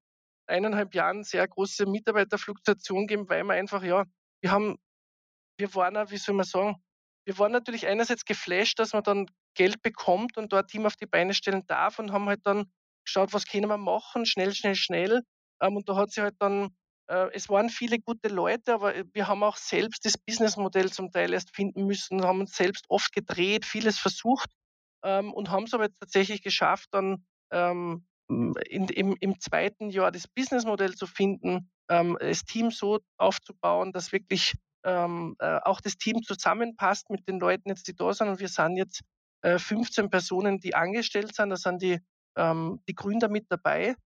eineinhalb Jahren sehr große Mitarbeiterfluktuation gegeben, weil wir einfach, ja, wir haben, wir waren, wie soll man sagen, wir waren natürlich einerseits geflasht, dass man dann Geld bekommt und dort Team auf die Beine stellen darf und haben halt dann geschaut, was können wir machen, schnell, schnell, schnell. Ähm, und da hat sich halt dann, es waren viele gute Leute, aber wir haben auch selbst das Businessmodell zum Teil erst finden müssen, haben uns selbst oft gedreht, vieles versucht ähm, und haben es aber jetzt tatsächlich geschafft, dann ähm, in, im, im, zweiten Jahr das Businessmodell zu finden, ähm, das Team so aufzubauen, dass wirklich äh, auch das Team zusammenpasst mit den Leuten jetzt, die da sind. Und wir sind jetzt äh, 15 Personen, die angestellt sind. Da sind die, die Gründer mit dabei.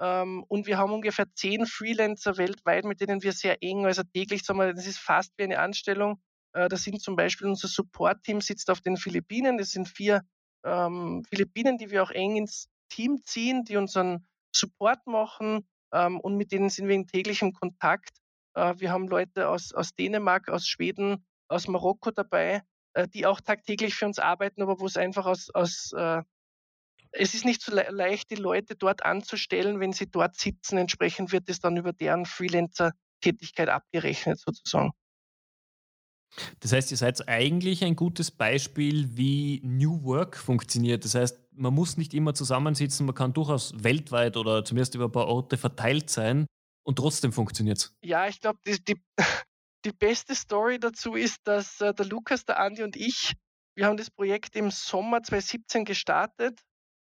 Ähm, und wir haben ungefähr zehn Freelancer weltweit, mit denen wir sehr eng, also täglich, sagen wir, das ist fast wie eine Anstellung. Äh, da sind zum Beispiel unser Support-Team sitzt auf den Philippinen. Das sind vier ähm, Philippinen, die wir auch eng ins Team ziehen, die unseren Support machen ähm, und mit denen sind wir in täglichem Kontakt. Äh, wir haben Leute aus, aus Dänemark, aus Schweden, aus Marokko dabei, äh, die auch tagtäglich für uns arbeiten, aber wo es einfach aus, aus äh, es ist nicht so le leicht, die Leute dort anzustellen, wenn sie dort sitzen. Entsprechend wird es dann über deren Freelancer-Tätigkeit abgerechnet sozusagen. Das heißt, ihr seid eigentlich ein gutes Beispiel, wie New Work funktioniert. Das heißt, man muss nicht immer zusammensitzen, man kann durchaus weltweit oder zumindest über ein paar Orte verteilt sein und trotzdem funktioniert es. Ja, ich glaube, die, die, die, beste Story dazu ist, dass äh, der Lukas, der Andi und ich, wir haben das Projekt im Sommer 2017 gestartet,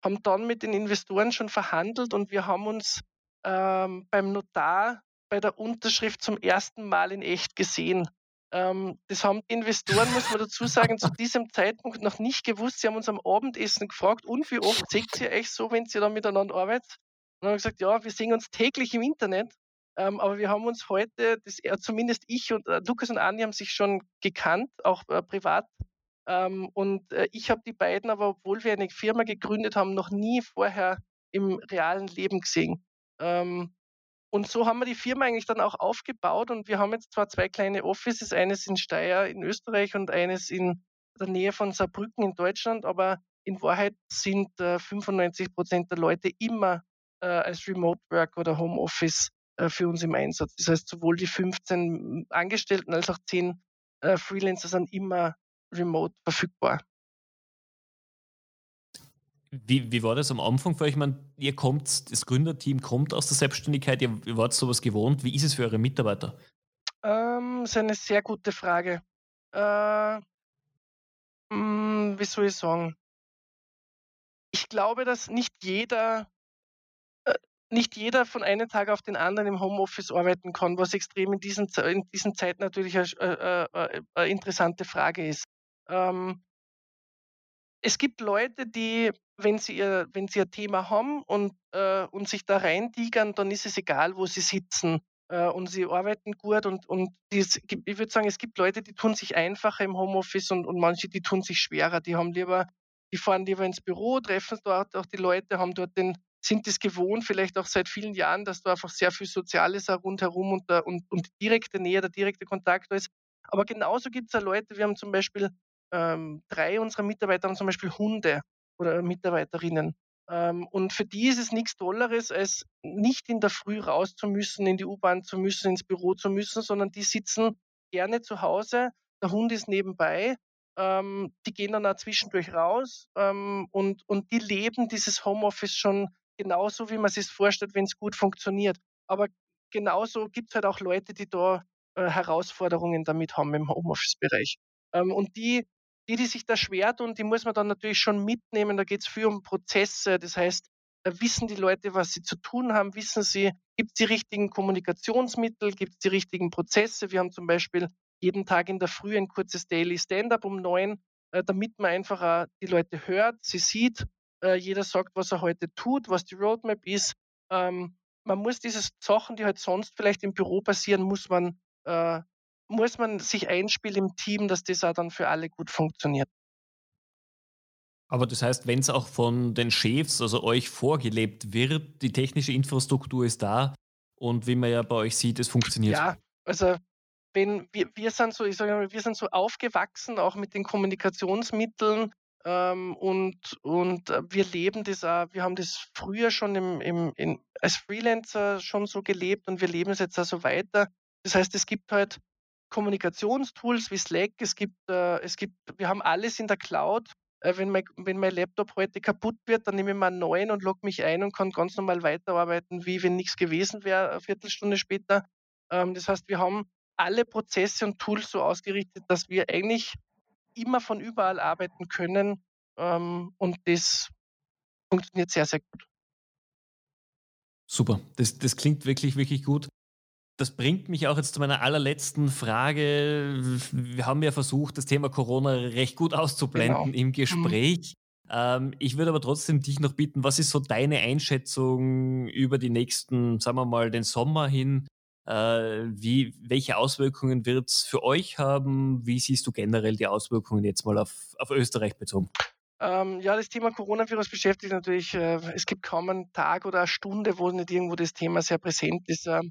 haben dann mit den Investoren schon verhandelt und wir haben uns ähm, beim Notar bei der Unterschrift zum ersten Mal in echt gesehen. Ähm, das haben die Investoren, muss man dazu sagen, zu diesem Zeitpunkt noch nicht gewusst. Sie haben uns am Abendessen gefragt, und wie oft seht ihr euch so, wenn ihr da miteinander arbeitet? Und haben gesagt, ja, wir sehen uns täglich im Internet. Ähm, aber wir haben uns heute, das, äh, zumindest ich und äh, Lukas und Andi haben sich schon gekannt, auch äh, privat. Ähm, und äh, ich habe die beiden aber, obwohl wir eine Firma gegründet haben, noch nie vorher im realen Leben gesehen. Ähm, und so haben wir die Firma eigentlich dann auch aufgebaut und wir haben jetzt zwar zwei kleine Offices, eines in Steyr in Österreich und eines in der Nähe von Saarbrücken in Deutschland, aber in Wahrheit sind äh, 95 Prozent der Leute immer äh, als Remote Work oder Homeoffice äh, für uns im Einsatz. Das heißt, sowohl die 15 Angestellten als auch 10 äh, Freelancer sind immer remote verfügbar. Wie, wie war das am Anfang für euch? Ich meine, ihr kommt, das Gründerteam kommt aus der Selbstständigkeit, ihr, ihr wart sowas gewohnt. Wie ist es für eure Mitarbeiter? Ähm, das ist eine sehr gute Frage. Äh, mh, hm, wie soll ich sagen? Ich glaube, dass nicht jeder, äh, nicht jeder von einem Tag auf den anderen im Homeoffice arbeiten kann, was extrem in diesen, in diesen Zeiten natürlich eine, äh, äh, eine interessante Frage ist. Ähm, es gibt Leute, die wenn sie ihr, wenn sie ihr Thema haben und, äh, und sich da reintigern, dann ist es egal, wo sie sitzen. Äh, und sie arbeiten gut und, und dies, ich würde sagen, es gibt Leute, die tun sich einfacher im Homeoffice und, und manche, die tun sich schwerer. Die haben lieber, die fahren lieber ins Büro, treffen dort auch die Leute, haben dort den, sind es gewohnt, vielleicht auch seit vielen Jahren, dass da einfach sehr viel Soziales rundherum und, und, und direkte Nähe, der direkte Kontakt da ist. Aber genauso gibt es ja Leute, wir haben zum Beispiel ähm, drei unserer Mitarbeiter haben zum Beispiel Hunde oder Mitarbeiterinnen. Ähm, und für die ist es nichts Tolleres, als nicht in der Früh raus zu müssen, in die U-Bahn zu müssen, ins Büro zu müssen, sondern die sitzen gerne zu Hause. Der Hund ist nebenbei. Ähm, die gehen dann auch zwischendurch raus ähm, und, und die leben dieses Homeoffice schon genauso, wie man sich vorstellt, wenn es gut funktioniert. Aber genauso gibt es halt auch Leute, die da äh, Herausforderungen damit haben im Homeoffice-Bereich. Ähm, und die die, die sich da schwer tun, die muss man dann natürlich schon mitnehmen. Da geht es viel um Prozesse. Das heißt, da wissen die Leute, was sie zu tun haben, wissen sie, gibt es die richtigen Kommunikationsmittel, gibt es die richtigen Prozesse. Wir haben zum Beispiel jeden Tag in der Früh ein kurzes Daily Stand-up um neun, äh, damit man einfach die Leute hört, sie sieht, äh, jeder sagt, was er heute tut, was die Roadmap ist. Ähm, man muss diese Sachen, die halt sonst vielleicht im Büro passieren, muss man äh, muss man sich einspielen im Team, dass das auch dann für alle gut funktioniert. Aber das heißt, wenn es auch von den Chefs, also euch vorgelebt wird, die technische Infrastruktur ist da, Und wie man ja bei euch sieht, es funktioniert. Ja, also wenn wir, wir sind so, ich sage mal, wir sind so aufgewachsen, auch mit den Kommunikationsmitteln ähm, und, und äh, wir leben das auch, wir haben das früher schon im, im, in, als Freelancer schon so gelebt und wir leben es jetzt auch so weiter. Das heißt, es gibt halt Kommunikationstools wie Slack, es gibt, äh, es gibt, wir haben alles in der Cloud. Äh, wenn, mein, wenn mein Laptop heute kaputt wird, dann nehme ich mal einen neuen und logge mich ein und kann ganz normal weiterarbeiten, wie wenn nichts gewesen wäre, eine Viertelstunde später. Ähm, das heißt, wir haben alle Prozesse und Tools so ausgerichtet, dass wir eigentlich immer von überall arbeiten können. Ähm, und das funktioniert sehr, sehr gut. Super, das, das klingt wirklich, wirklich gut. Das bringt mich auch jetzt zu meiner allerletzten Frage. Wir haben ja versucht, das Thema Corona recht gut auszublenden genau. im mhm. Gespräch. Mhm. Ähm, ich würde aber trotzdem dich noch bitten, was ist so deine Einschätzung über die nächsten, sagen wir mal, den Sommer hin? Äh, wie, welche Auswirkungen wird es für euch haben? Wie siehst du generell die Auswirkungen jetzt mal auf, auf Österreich bezogen? Ähm, ja, das Thema Coronavirus beschäftigt natürlich, äh, es gibt kaum einen Tag oder eine Stunde, wo nicht irgendwo das Thema sehr präsent ist. Mm,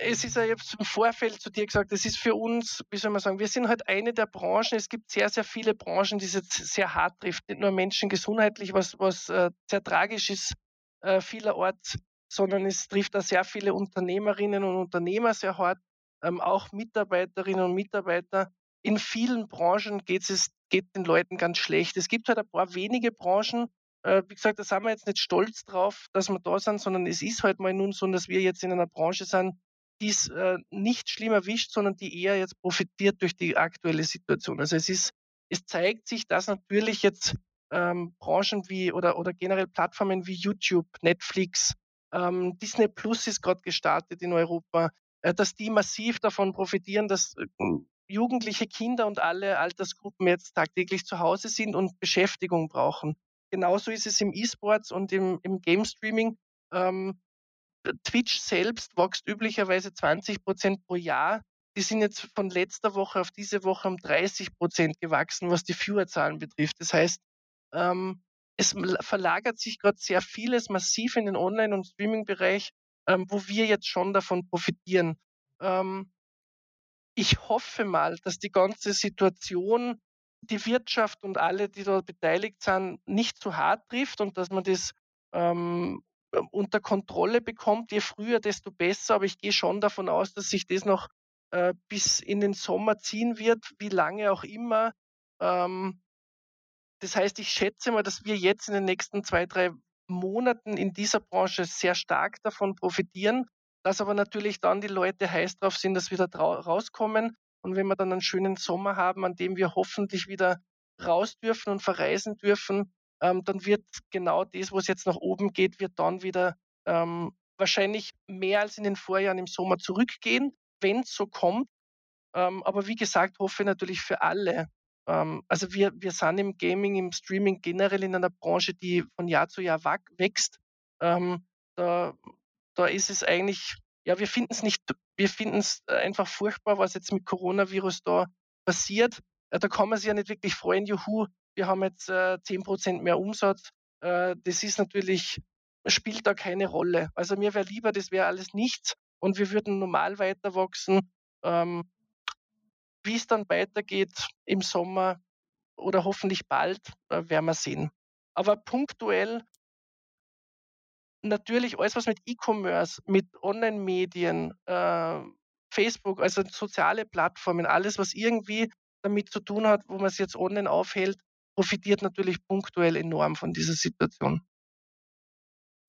es ist ja jetzt im Vorfeld zu dir gesagt, es ist für uns, wie soll man sagen, wir sind halt eine der Branchen. Es gibt sehr, sehr viele Branchen, die es jetzt sehr hart trifft. Nicht nur Menschen gesundheitlich, was, was äh, sehr tragisch ist, äh, vielerorts sondern es trifft da sehr viele Unternehmerinnen und Unternehmer sehr hart, ähm, auch Mitarbeiterinnen und Mitarbeiter. In vielen Branchen geht es geht den Leuten ganz schlecht. Es gibt halt ein paar wenige Branchen, äh, wie gesagt, da sind wir jetzt nicht stolz drauf, dass wir da sind, sondern es ist halt mal nun so, dass wir jetzt in einer Branche sind, die es äh, nicht schlimm erwischt, sondern die eher jetzt profitiert durch die aktuelle Situation. Also es ist, es zeigt sich, dass natürlich jetzt ähm, Branchen wie oder, oder generell Plattformen wie YouTube, Netflix, ähm, Disney Plus ist gerade gestartet in Europa, äh, dass die massiv davon profitieren, dass äh, jugendliche Kinder und alle Altersgruppen jetzt tagtäglich zu Hause sind und Beschäftigung brauchen. Genauso ist es im E-Sports und im, im Game Streaming. Ähm, Twitch selbst wächst üblicherweise 20 Prozent pro Jahr. Die sind jetzt von letzter Woche auf diese Woche um 30 Prozent gewachsen, was die Viewerzahlen betrifft. Das heißt, ähm, es verlagert sich gerade sehr vieles massiv in den Online- und Streaming-Bereich, ähm, wo wir jetzt schon davon profitieren. Ähm, ich hoffe mal, dass die ganze Situation die Wirtschaft und alle, die dort beteiligt sind, nicht zu hart trifft und dass man das ähm, unter Kontrolle bekommt. Je früher, desto besser. Aber ich gehe schon davon aus, dass sich das noch äh, bis in den Sommer ziehen wird, wie lange auch immer. Ähm, das heißt, ich schätze mal, dass wir jetzt in den nächsten zwei, drei Monaten in dieser Branche sehr stark davon profitieren, dass aber natürlich dann die Leute heiß drauf sind, dass wir da rauskommen. Und wenn wir dann einen schönen Sommer haben, an dem wir hoffentlich wieder raus dürfen und verreisen dürfen, ähm, dann wird genau das, wo es jetzt nach oben geht, wird dann wieder ähm, wahrscheinlich mehr als in den Vorjahren im Sommer zurückgehen, wenn es so kommt. Ähm, aber wie gesagt, hoffe ich natürlich für alle, ähm, also wir, wir sind im Gaming, im Streaming generell in einer Branche, die von Jahr zu Jahr wächst. Ähm, da, da ist es eigentlich, ja, wir finden es nicht, wir finden es einfach furchtbar, was jetzt mit Coronavirus da passiert. Äh, da kann man sich ja nicht wirklich freuen, juhu, wir haben jetzt äh, 10% mehr Umsatz. Äh, das ist natürlich, spielt da keine Rolle. Also mir wäre lieber, das wäre alles nichts und wir würden normal weiter wachsen. Ähm, wie es dann weitergeht im Sommer oder hoffentlich bald, äh, werden wir sehen. Aber punktuell natürlich alles, was mit E-Commerce, mit Online-Medien, äh, Facebook, also soziale Plattformen, alles, was irgendwie damit zu tun hat, wo man es jetzt online aufhält, profitiert natürlich punktuell enorm von dieser Situation.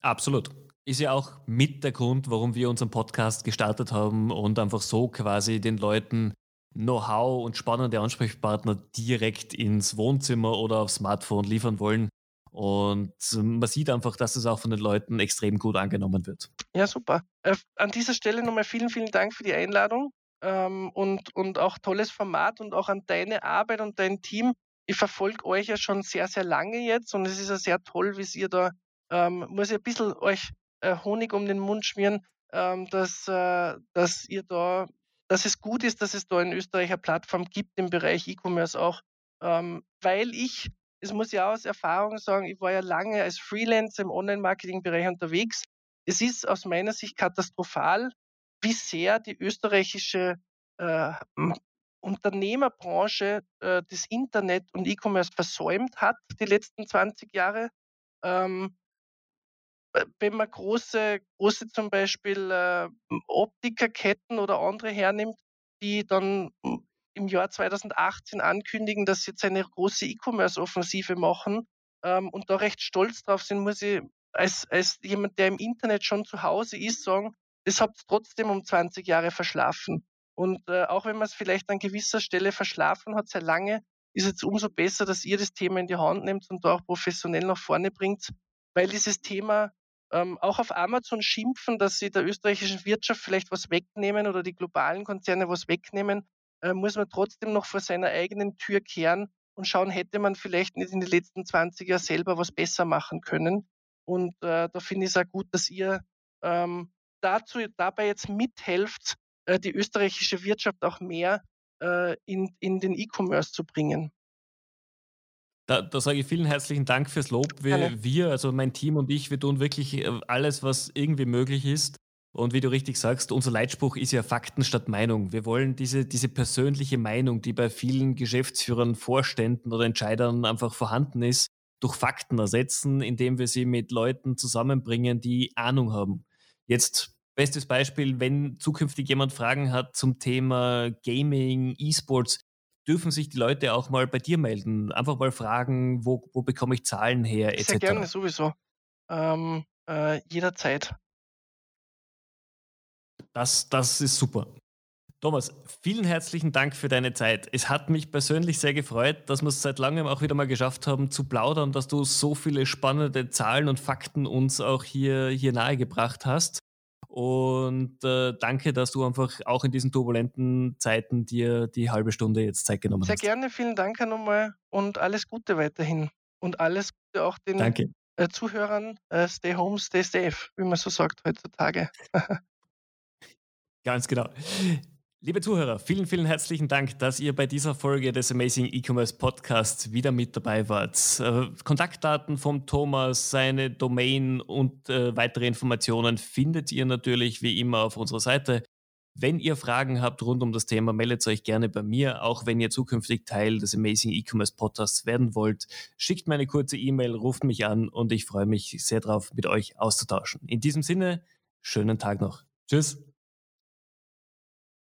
Absolut. Ist ja auch mit der Grund, warum wir unseren Podcast gestartet haben und einfach so quasi den Leuten Know-how und spannende Ansprechpartner direkt ins Wohnzimmer oder aufs Smartphone liefern wollen. Und man sieht einfach, dass es auch von den Leuten extrem gut angenommen wird. Ja, super. Äh, an dieser Stelle nochmal vielen, vielen Dank für die Einladung ähm, und, und auch tolles Format und auch an deine Arbeit und dein Team. Ich verfolge euch ja schon sehr, sehr lange jetzt und es ist ja sehr toll, wie ihr da, ähm, muss ich ein bisschen euch äh, Honig um den Mund schmieren, ähm, dass, äh, dass ihr da dass es gut ist, dass es da in Österreich eine Plattform gibt im Bereich E-Commerce auch, ähm, weil ich, das muss ich auch aus Erfahrung sagen, ich war ja lange als Freelancer im Online-Marketing-Bereich unterwegs. es ist aus meiner Sicht katastrophal, wie sehr die österreichische äh, Unternehmerbranche äh, das Internet und E-Commerce versäumt hat die letzten 20 Jahre. Ähm, wenn man große, große zum Beispiel äh, Optikerketten oder andere hernimmt, die dann im Jahr 2018 ankündigen, dass sie jetzt eine große E-Commerce-Offensive machen ähm, und da recht stolz drauf sind, muss ich als, als jemand, der im Internet schon zu Hause ist, sagen, das habt ihr trotzdem um 20 Jahre verschlafen. Und äh, auch wenn man es vielleicht an gewisser Stelle verschlafen hat, sehr lange, ist es umso besser, dass ihr das Thema in die Hand nehmt und da auch professionell nach vorne bringt, weil dieses Thema ähm, auch auf Amazon schimpfen, dass sie der österreichischen Wirtschaft vielleicht was wegnehmen oder die globalen Konzerne was wegnehmen, äh, muss man trotzdem noch vor seiner eigenen Tür kehren und schauen, hätte man vielleicht nicht in den letzten 20 Jahren selber was besser machen können. Und äh, da finde ich es auch gut, dass ihr ähm, dazu dabei jetzt mithelft, äh, die österreichische Wirtschaft auch mehr äh, in, in den E-Commerce zu bringen. Da, da, sage ich vielen herzlichen Dank fürs Lob. Wir, wir, also mein Team und ich, wir tun wirklich äh, alles, was irgendwie möglich ist. Und wie du richtig sagst, unser Leitspruch ist ja Fakten statt Meinung. Wir wollen diese, diese persönliche Meinung, die bei vielen Geschäftsführern, Vorständen oder Entscheidern einfach vorhanden ist, durch Fakten ersetzen, indem wir sie mit Leuten zusammenbringen, die Ahnung haben. Jetzt bestes Beispiel, wenn zukünftig jemand Fragen hat zum Thema Gaming, E-Sports, dürfen sich die Leute auch mal bei dir melden. Einfach mal fragen, wo, wo bekomme ich Zahlen her, etc. Sehr gerne, sowieso. Ähm, äh, jederzeit. Das, das ist super. Thomas, vielen herzlichen Dank für deine Zeit. Es hat mich persönlich sehr gefreut, dass wir es seit langem auch wieder mal geschafft haben zu plaudern, dass du so viele spannende Zahlen und Fakten uns auch hier, hier nahegebracht hast. Und äh, danke, dass du einfach auch in diesen turbulenten Zeiten dir die halbe Stunde jetzt Zeit genommen sehr hast. Sehr gerne, vielen Dank nochmal und alles Gute weiterhin. Und alles Gute auch den äh, Zuhörern. Äh, stay home, stay safe, wie man so sagt heutzutage. Ganz genau. Liebe Zuhörer, vielen, vielen herzlichen Dank, dass ihr bei dieser Folge des Amazing E-Commerce Podcasts wieder mit dabei wart. Äh, Kontaktdaten vom Thomas, seine Domain und äh, weitere Informationen findet ihr natürlich wie immer auf unserer Seite. Wenn ihr Fragen habt rund um das Thema, meldet euch gerne bei mir. Auch wenn ihr zukünftig Teil des Amazing E-Commerce Podcasts werden wollt, schickt mir eine kurze E-Mail, ruft mich an und ich freue mich sehr darauf, mit euch auszutauschen. In diesem Sinne, schönen Tag noch. Tschüss.